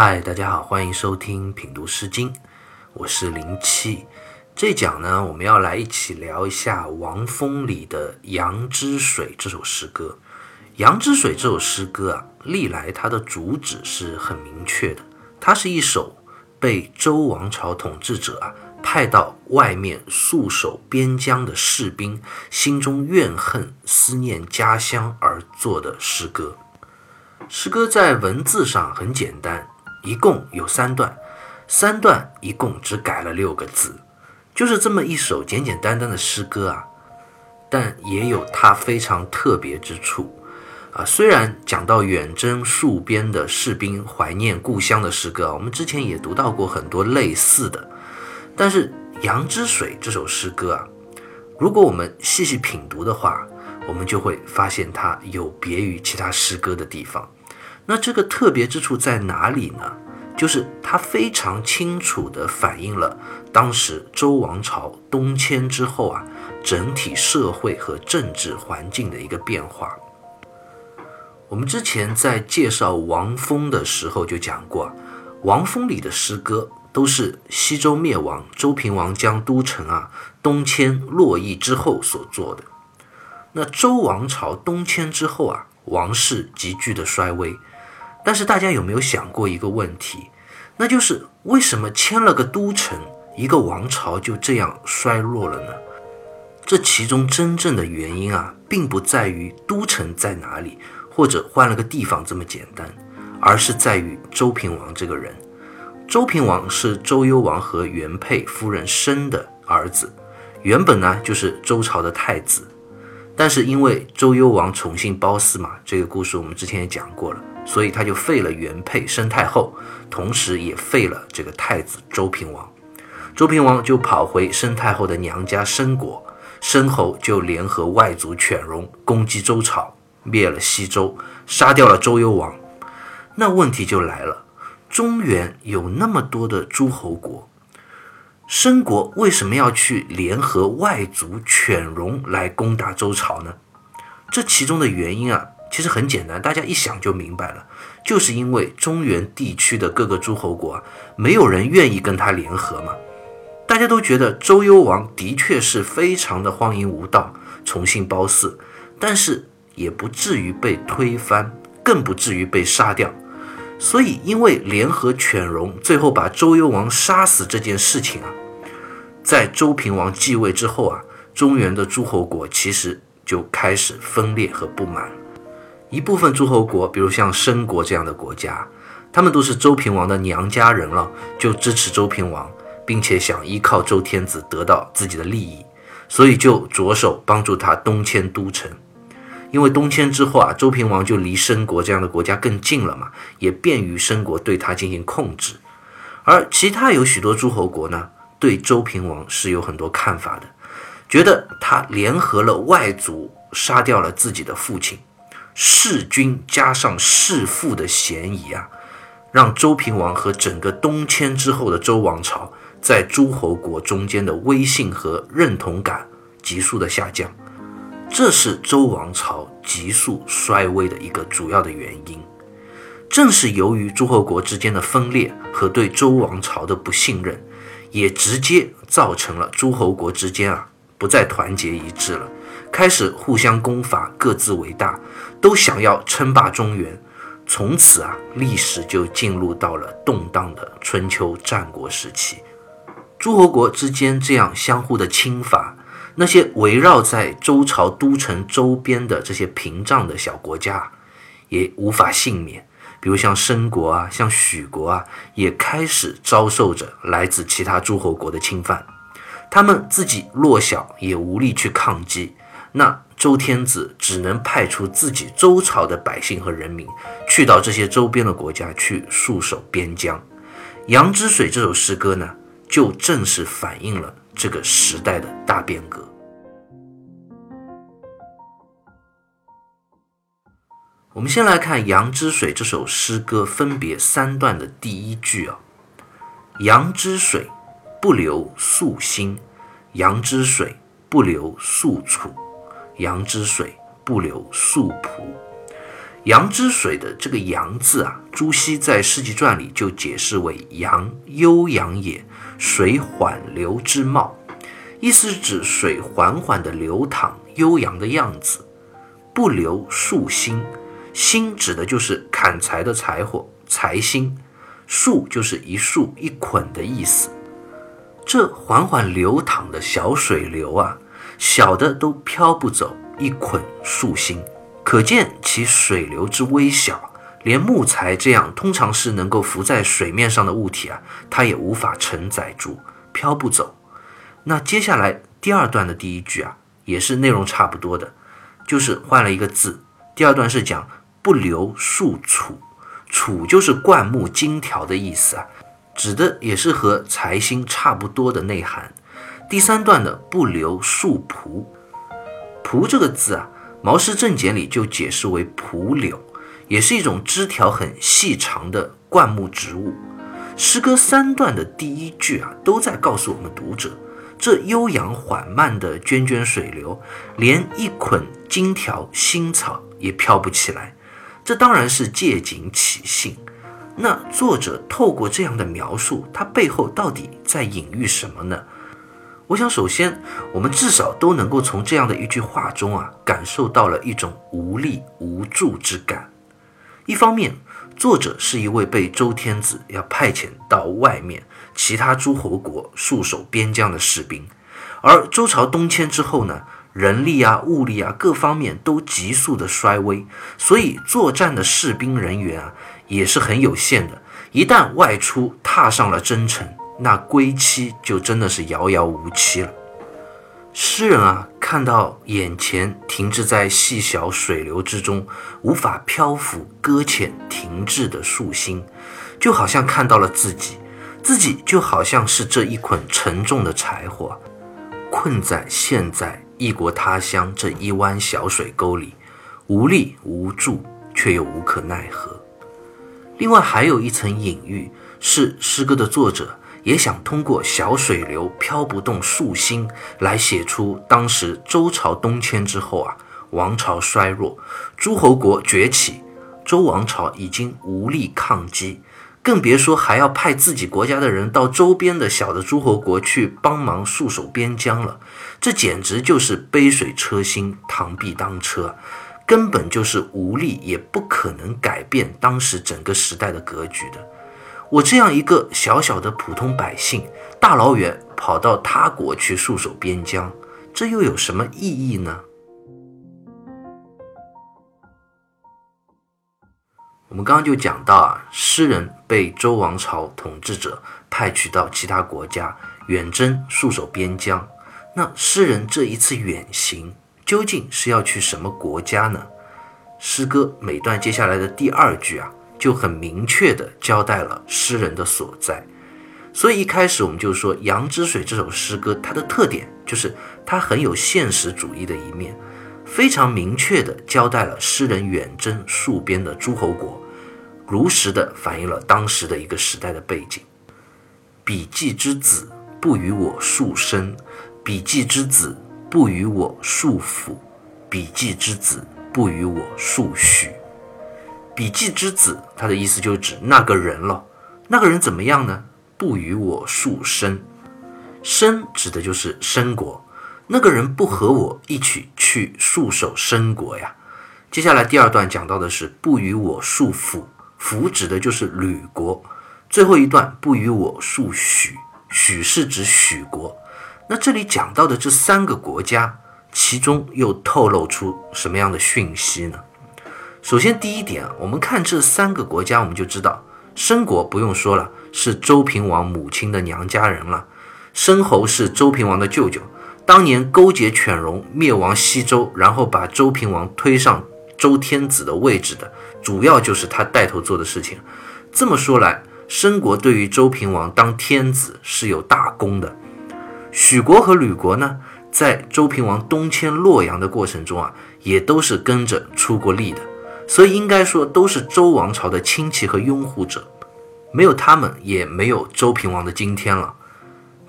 嗨，大家好，欢迎收听品读诗经，我是零七。这讲呢，我们要来一起聊一下王风里的《杨之水》这首诗歌。《杨之水》这首诗歌啊，历来它的主旨是很明确的，它是一首被周王朝统治者啊派到外面戍守边疆的士兵心中怨恨、思念家乡而作的诗歌。诗歌在文字上很简单。一共有三段，三段一共只改了六个字，就是这么一首简简单单的诗歌啊，但也有它非常特别之处啊。虽然讲到远征戍边的士兵怀念故乡的诗歌，我们之前也读到过很多类似的，但是《羊之水》这首诗歌啊，如果我们细细品读的话，我们就会发现它有别于其他诗歌的地方。那这个特别之处在哪里呢？就是它非常清楚地反映了当时周王朝东迁之后啊，整体社会和政治环境的一个变化。我们之前在介绍王峰的时候就讲过，王峰里的诗歌都是西周灭亡，周平王将都城啊东迁洛邑之后所做的。那周王朝东迁之后啊，王室急剧的衰微。但是大家有没有想过一个问题？那就是为什么迁了个都城，一个王朝就这样衰落了呢？这其中真正的原因啊，并不在于都城在哪里，或者换了个地方这么简单，而是在于周平王这个人。周平王是周幽王和原配夫人生的儿子，原本呢就是周朝的太子，但是因为周幽王宠幸褒姒嘛，这个故事我们之前也讲过了。所以他就废了原配申太后，同时也废了这个太子周平王。周平王就跑回申太后的娘家申国，申侯就联合外族犬戎攻击周朝，灭了西周，杀掉了周幽王。那问题就来了：中原有那么多的诸侯国，申国为什么要去联合外族犬戎来攻打周朝呢？这其中的原因啊。其实很简单，大家一想就明白了，就是因为中原地区的各个诸侯国啊，没有人愿意跟他联合嘛。大家都觉得周幽王的确是非常的荒淫无道，宠信褒姒，但是也不至于被推翻，更不至于被杀掉。所以，因为联合犬戎，最后把周幽王杀死这件事情啊，在周平王继位之后啊，中原的诸侯国其实就开始分裂和不满。一部分诸侯国，比如像申国这样的国家，他们都是周平王的娘家人了，就支持周平王，并且想依靠周天子得到自己的利益，所以就着手帮助他东迁都城。因为东迁之后啊，周平王就离申国这样的国家更近了嘛，也便于申国对他进行控制。而其他有许多诸侯国呢，对周平王是有很多看法的，觉得他联合了外族，杀掉了自己的父亲。弑君加上弑父的嫌疑啊，让周平王和整个东迁之后的周王朝在诸侯国中间的威信和认同感急速的下降，这是周王朝急速衰微的一个主要的原因。正是由于诸侯国之间的分裂和对周王朝的不信任，也直接造成了诸侯国之间啊不再团结一致了。开始互相攻伐，各自为大，都想要称霸中原。从此啊，历史就进入到了动荡的春秋战国时期。诸侯国之间这样相互的侵伐，那些围绕在周朝都城周边的这些屏障的小国家，也无法幸免。比如像申国啊，像许国啊，也开始遭受着来自其他诸侯国的侵犯。他们自己弱小，也无力去抗击。那周天子只能派出自己周朝的百姓和人民，去到这些周边的国家去戍守边疆。《羊之水》这首诗歌呢，就正是反映了这个时代的大变革。我们先来看《羊之水》这首诗歌分别三段的第一句啊，“羊之水，不流素心；羊之水，不流宿楚。”羊之水不流素仆，羊之水的这个“杨”字啊，朱熹在《世纪传》里就解释为“杨，悠扬也，水缓流之貌”，意思是指水缓缓的流淌、悠扬的样子。不留树薪，薪指的就是砍柴的柴火，柴薪；树就是一束一捆的意思。这缓缓流淌的小水流啊，小的都飘不走一捆树心，可见其水流之微小。连木材这样通常是能够浮在水面上的物体啊，它也无法承载住，飘不走。那接下来第二段的第一句啊，也是内容差不多的。就是换了一个字，第二段是讲不留树杵，杵就是灌木荆条的意思啊，指的也是和财星差不多的内涵。第三段的不留树蒲，蒲这个字啊，《毛氏正解》里就解释为蒲柳，也是一种枝条很细长的灌木植物。诗歌三段的第一句啊，都在告诉我们读者。这悠扬缓慢的涓涓水流，连一捆荆条新草也飘不起来。这当然是借景起兴。那作者透过这样的描述，他背后到底在隐喻什么呢？我想，首先我们至少都能够从这样的一句话中啊，感受到了一种无力无助之感。一方面，作者是一位被周天子要派遣到外面。其他诸侯国戍守边疆的士兵，而周朝东迁之后呢，人力啊、物力啊各方面都急速的衰微，所以作战的士兵人员啊也是很有限的。一旦外出踏上了征程，那归期就真的是遥遥无期了。诗人啊，看到眼前停滞在细小水流之中，无法漂浮搁浅停滞的树心，就好像看到了自己。自己就好像是这一捆沉重的柴火，困在现在异国他乡这一湾小水沟里，无力无助，却又无可奈何。另外还有一层隐喻，是诗歌的作者也想通过小水流飘不动树心，来写出当时周朝东迁之后啊，王朝衰弱，诸侯国崛起，周王朝已经无力抗击。更别说还要派自己国家的人到周边的小的诸侯国去帮忙戍守边疆了，这简直就是杯水车薪、螳臂当车，根本就是无力也不可能改变当时整个时代的格局的。我这样一个小小的普通百姓，大老远跑到他国去戍守边疆，这又有什么意义呢？我们刚刚就讲到啊，诗人被周王朝统治者派去到其他国家远征戍守边疆。那诗人这一次远行究竟是要去什么国家呢？诗歌每段接下来的第二句啊，就很明确地交代了诗人的所在。所以一开始我们就说《杨之水》这首诗歌，它的特点就是它很有现实主义的一面。非常明确地交代了诗人远征戍边的诸侯国，如实地反映了当时的一个时代的背景。笔记之子不与我戍身，笔记之子不与我戍府，笔记之子不与我戍许。笔记之子，他的意思就指那个人了。那个人怎么样呢？不与我戍身，身指的就是申国。那个人不和我一起去戍守申国呀。接下来第二段讲到的是不与我戍府，府指的就是吕国。最后一段不与我戍许，许是指许国。那这里讲到的这三个国家，其中又透露出什么样的讯息呢？首先第一点啊，我们看这三个国家，我们就知道申国不用说了，是周平王母亲的娘家人了。申侯是周平王的舅舅。当年勾结犬戎灭亡西周，然后把周平王推上周天子的位置的，主要就是他带头做的事情。这么说来，申国对于周平王当天子是有大功的。许国和吕国呢，在周平王东迁洛阳的过程中啊，也都是跟着出过力的，所以应该说都是周王朝的亲戚和拥护者。没有他们，也没有周平王的今天了。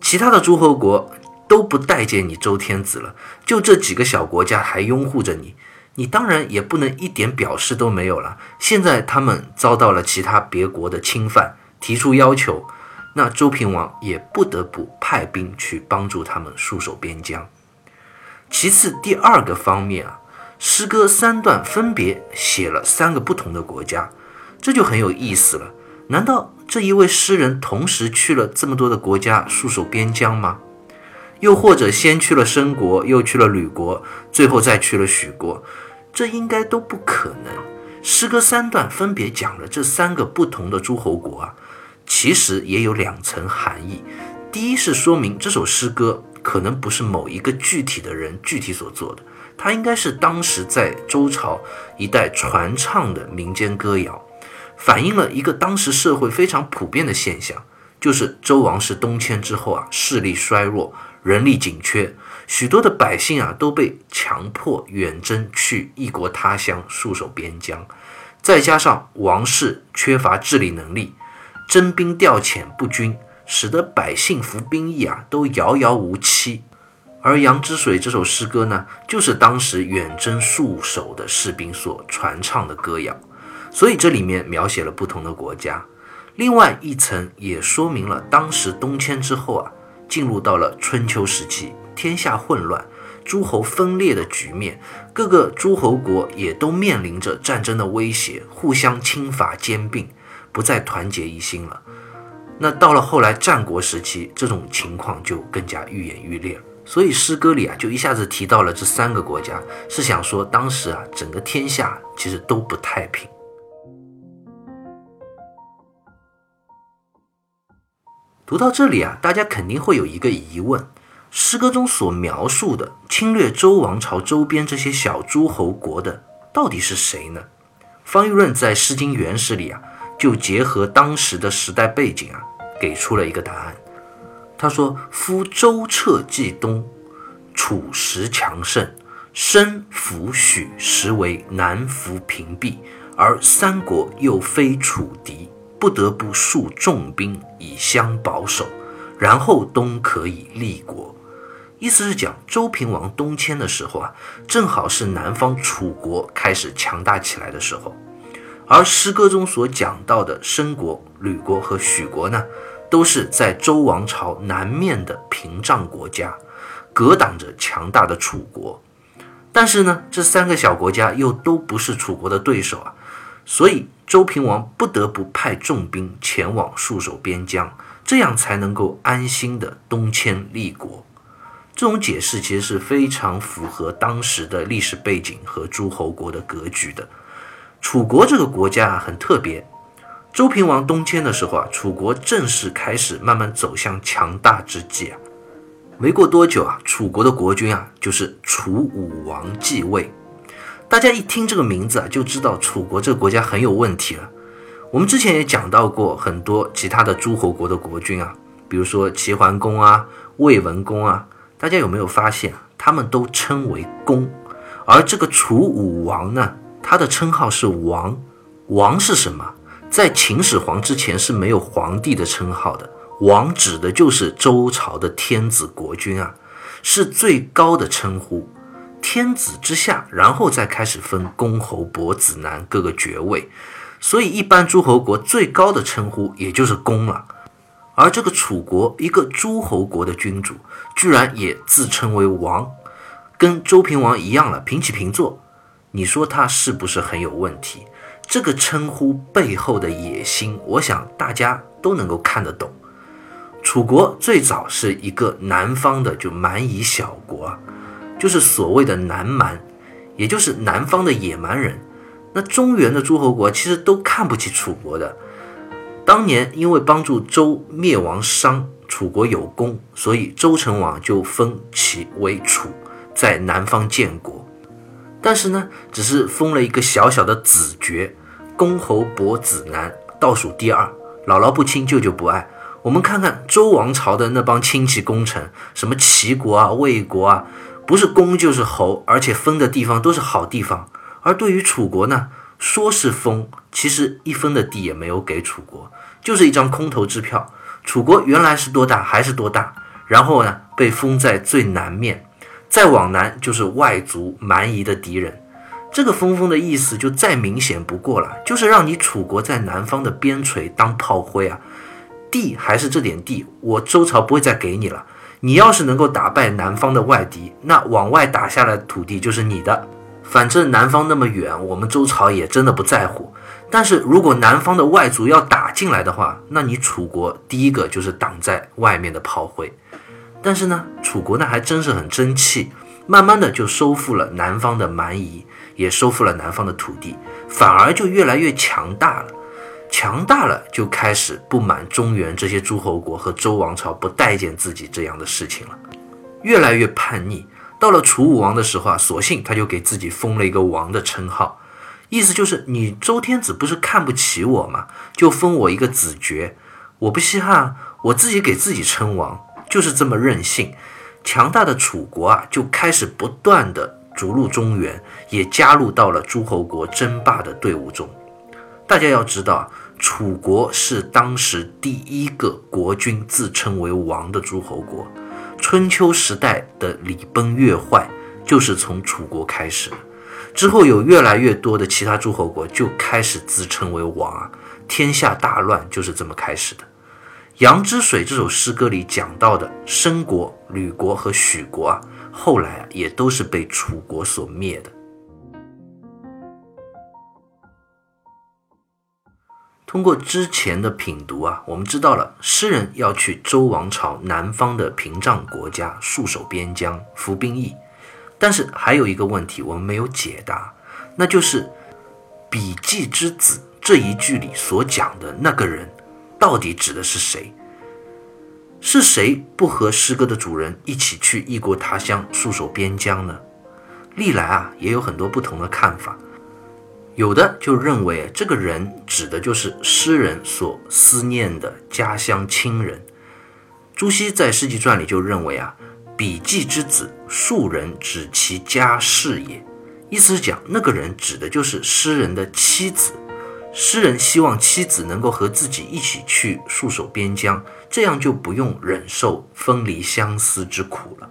其他的诸侯国。都不待见你周天子了，就这几个小国家还拥护着你，你当然也不能一点表示都没有了。现在他们遭到了其他别国的侵犯，提出要求，那周平王也不得不派兵去帮助他们戍守边疆。其次，第二个方面啊，诗歌三段分别写了三个不同的国家，这就很有意思了。难道这一位诗人同时去了这么多的国家戍守边疆吗？又或者先去了申国，又去了吕国，最后再去了许国？这应该都不可能。诗歌三段分别讲了这三个不同的诸侯国啊，其实也有两层含义。第一是说明这首诗歌可能不是某一个具体的人具体所做的，它应该是当时在周朝一代传唱的民间歌谣。反映了一个当时社会非常普遍的现象，就是周王室东迁之后啊，势力衰弱，人力紧缺，许多的百姓啊都被强迫远征去异国他乡戍守边疆，再加上王室缺乏治理能力，征兵调遣不均，使得百姓服兵役啊都遥遥无期。而《杨之水》这首诗歌呢，就是当时远征戍守的士兵所传唱的歌谣。所以这里面描写了不同的国家，另外一层也说明了当时东迁之后啊，进入到了春秋时期，天下混乱，诸侯分裂的局面，各个诸侯国也都面临着战争的威胁，互相侵伐兼并，不再团结一心了。那到了后来战国时期，这种情况就更加愈演愈烈了。所以诗歌里啊，就一下子提到了这三个国家，是想说当时啊，整个天下其实都不太平。读到这里啊，大家肯定会有一个疑问：诗歌中所描述的侵略周王朝周边这些小诸侯国的，到底是谁呢？方玉润在《诗经原始》里啊，就结合当时的时代背景啊，给出了一个答案。他说：“夫周彻冀东，楚实强盛，申服许实为南服屏蔽，而三国又非楚敌。”不得不数重兵以相保守，然后东可以立国。意思是讲周平王东迁的时候啊，正好是南方楚国开始强大起来的时候。而诗歌中所讲到的申国、吕国和许国呢，都是在周王朝南面的屏障国家，隔挡着强大的楚国。但是呢，这三个小国家又都不是楚国的对手啊，所以。周平王不得不派重兵前往戍守边疆，这样才能够安心的东迁立国。这种解释其实是非常符合当时的历史背景和诸侯国的格局的。楚国这个国家很特别，周平王东迁的时候啊，楚国正式开始慢慢走向强大之际啊。没过多久啊，楚国的国君啊就是楚武王继位。大家一听这个名字啊，就知道楚国这个国家很有问题了。我们之前也讲到过很多其他的诸侯国的国君啊，比如说齐桓公啊、魏文公啊，大家有没有发现，他们都称为公？而这个楚武王呢，他的称号是王。王是什么？在秦始皇之前是没有皇帝的称号的。王指的就是周朝的天子国君啊，是最高的称呼。天子之下，然后再开始分公侯伯子男各个爵位，所以一般诸侯国最高的称呼也就是公了。而这个楚国一个诸侯国的君主，居然也自称为王，跟周平王一样了，平起平坐。你说他是不是很有问题？这个称呼背后的野心，我想大家都能够看得懂。楚国最早是一个南方的就蛮夷小国。就是所谓的南蛮，也就是南方的野蛮人。那中原的诸侯国其实都看不起楚国的。当年因为帮助周灭亡商，楚国有功，所以周成王就封其为楚，在南方建国。但是呢，只是封了一个小小的子爵，公侯伯子男，倒数第二，姥姥不亲，舅舅不爱。我们看看周王朝的那帮亲戚功臣，什么齐国啊、魏国啊。不是公就是侯，而且封的地方都是好地方。而对于楚国呢，说是封，其实一分的地也没有给楚国，就是一张空头支票。楚国原来是多大还是多大，然后呢被封在最南面，再往南就是外族蛮夷的敌人。这个封封的意思就再明显不过了，就是让你楚国在南方的边陲当炮灰啊，地还是这点地，我周朝不会再给你了。你要是能够打败南方的外敌，那往外打下来的土地就是你的。反正南方那么远，我们周朝也真的不在乎。但是如果南方的外族要打进来的话，那你楚国第一个就是挡在外面的炮灰。但是呢，楚国呢还真是很争气，慢慢的就收复了南方的蛮夷，也收复了南方的土地，反而就越来越强大了。强大了，就开始不满中原这些诸侯国和周王朝不待见自己这样的事情了，越来越叛逆。到了楚武王的时候啊，索性他就给自己封了一个王的称号，意思就是你周天子不是看不起我吗？就封我一个子爵，我不稀罕，我自己给自己称王，就是这么任性。强大的楚国啊，就开始不断的逐鹿中原，也加入到了诸侯国争霸的队伍中。大家要知道，楚国是当时第一个国君自称为王的诸侯国。春秋时代的礼崩乐坏，就是从楚国开始。之后有越来越多的其他诸侯国就开始自称为王啊，天下大乱就是这么开始的。《杨之水》这首诗歌里讲到的申国、吕国和许国啊，后来啊也都是被楚国所灭的。通过之前的品读啊，我们知道了诗人要去周王朝南方的屏障国家戍守边疆、服兵役，但是还有一个问题我们没有解答，那就是“笔记之子”这一句里所讲的那个人，到底指的是谁？是谁不和诗歌的主人一起去异国他乡戍守边疆呢？历来啊也有很多不同的看法。有的就认为这个人指的就是诗人所思念的家乡亲人。朱熹在《诗集传》里就认为啊，笔记之子，庶人指其家室也。意思是讲那个人指的就是诗人的妻子。诗人希望妻子能够和自己一起去戍守边疆，这样就不用忍受分离相思之苦了。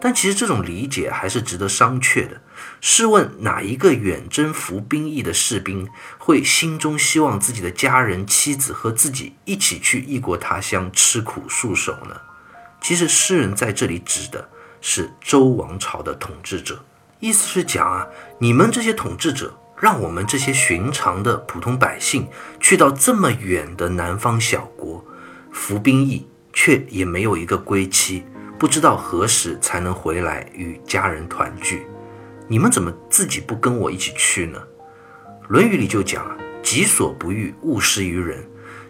但其实这种理解还是值得商榷的。试问哪一个远征服兵役的士兵会心中希望自己的家人、妻子和自己一起去异国他乡吃苦戍守呢？其实诗人在这里指的是周王朝的统治者，意思是讲啊，你们这些统治者让我们这些寻常的普通百姓去到这么远的南方小国服兵役，却也没有一个归期，不知道何时才能回来与家人团聚。你们怎么自己不跟我一起去呢？《论语》里就讲啊，“己所不欲，勿施于人。”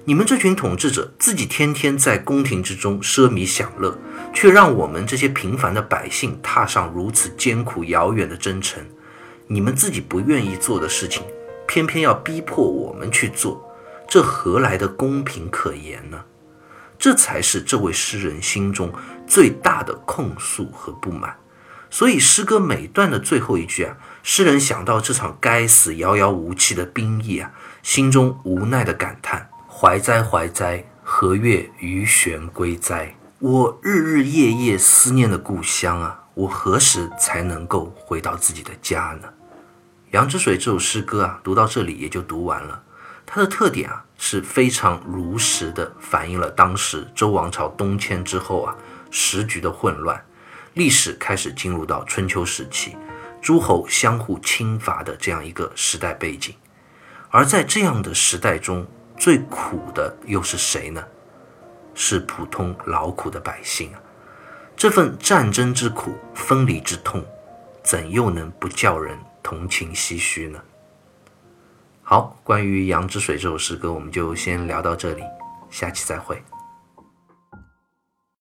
你们这群统治者自己天天在宫廷之中奢靡享乐，却让我们这些平凡的百姓踏上如此艰苦遥远的征程。你们自己不愿意做的事情，偏偏要逼迫我们去做，这何来的公平可言呢？这才是这位诗人心中最大的控诉和不满。所以，诗歌每段的最后一句啊，诗人想到这场该死、遥遥无期的兵役啊，心中无奈的感叹：“怀哉，怀哉，何月余弦归哉？我日日夜夜思念的故乡啊，我何时才能够回到自己的家呢？”《杨之水》这首诗歌啊，读到这里也就读完了。它的特点啊，是非常如实的反映了当时周王朝东迁之后啊，时局的混乱。历史开始进入到春秋时期，诸侯相互侵伐的这样一个时代背景，而在这样的时代中，最苦的又是谁呢？是普通劳苦的百姓啊！这份战争之苦、分离之痛，怎又能不叫人同情唏嘘呢？好，关于《羊之水》这首诗歌，我们就先聊到这里，下期再会。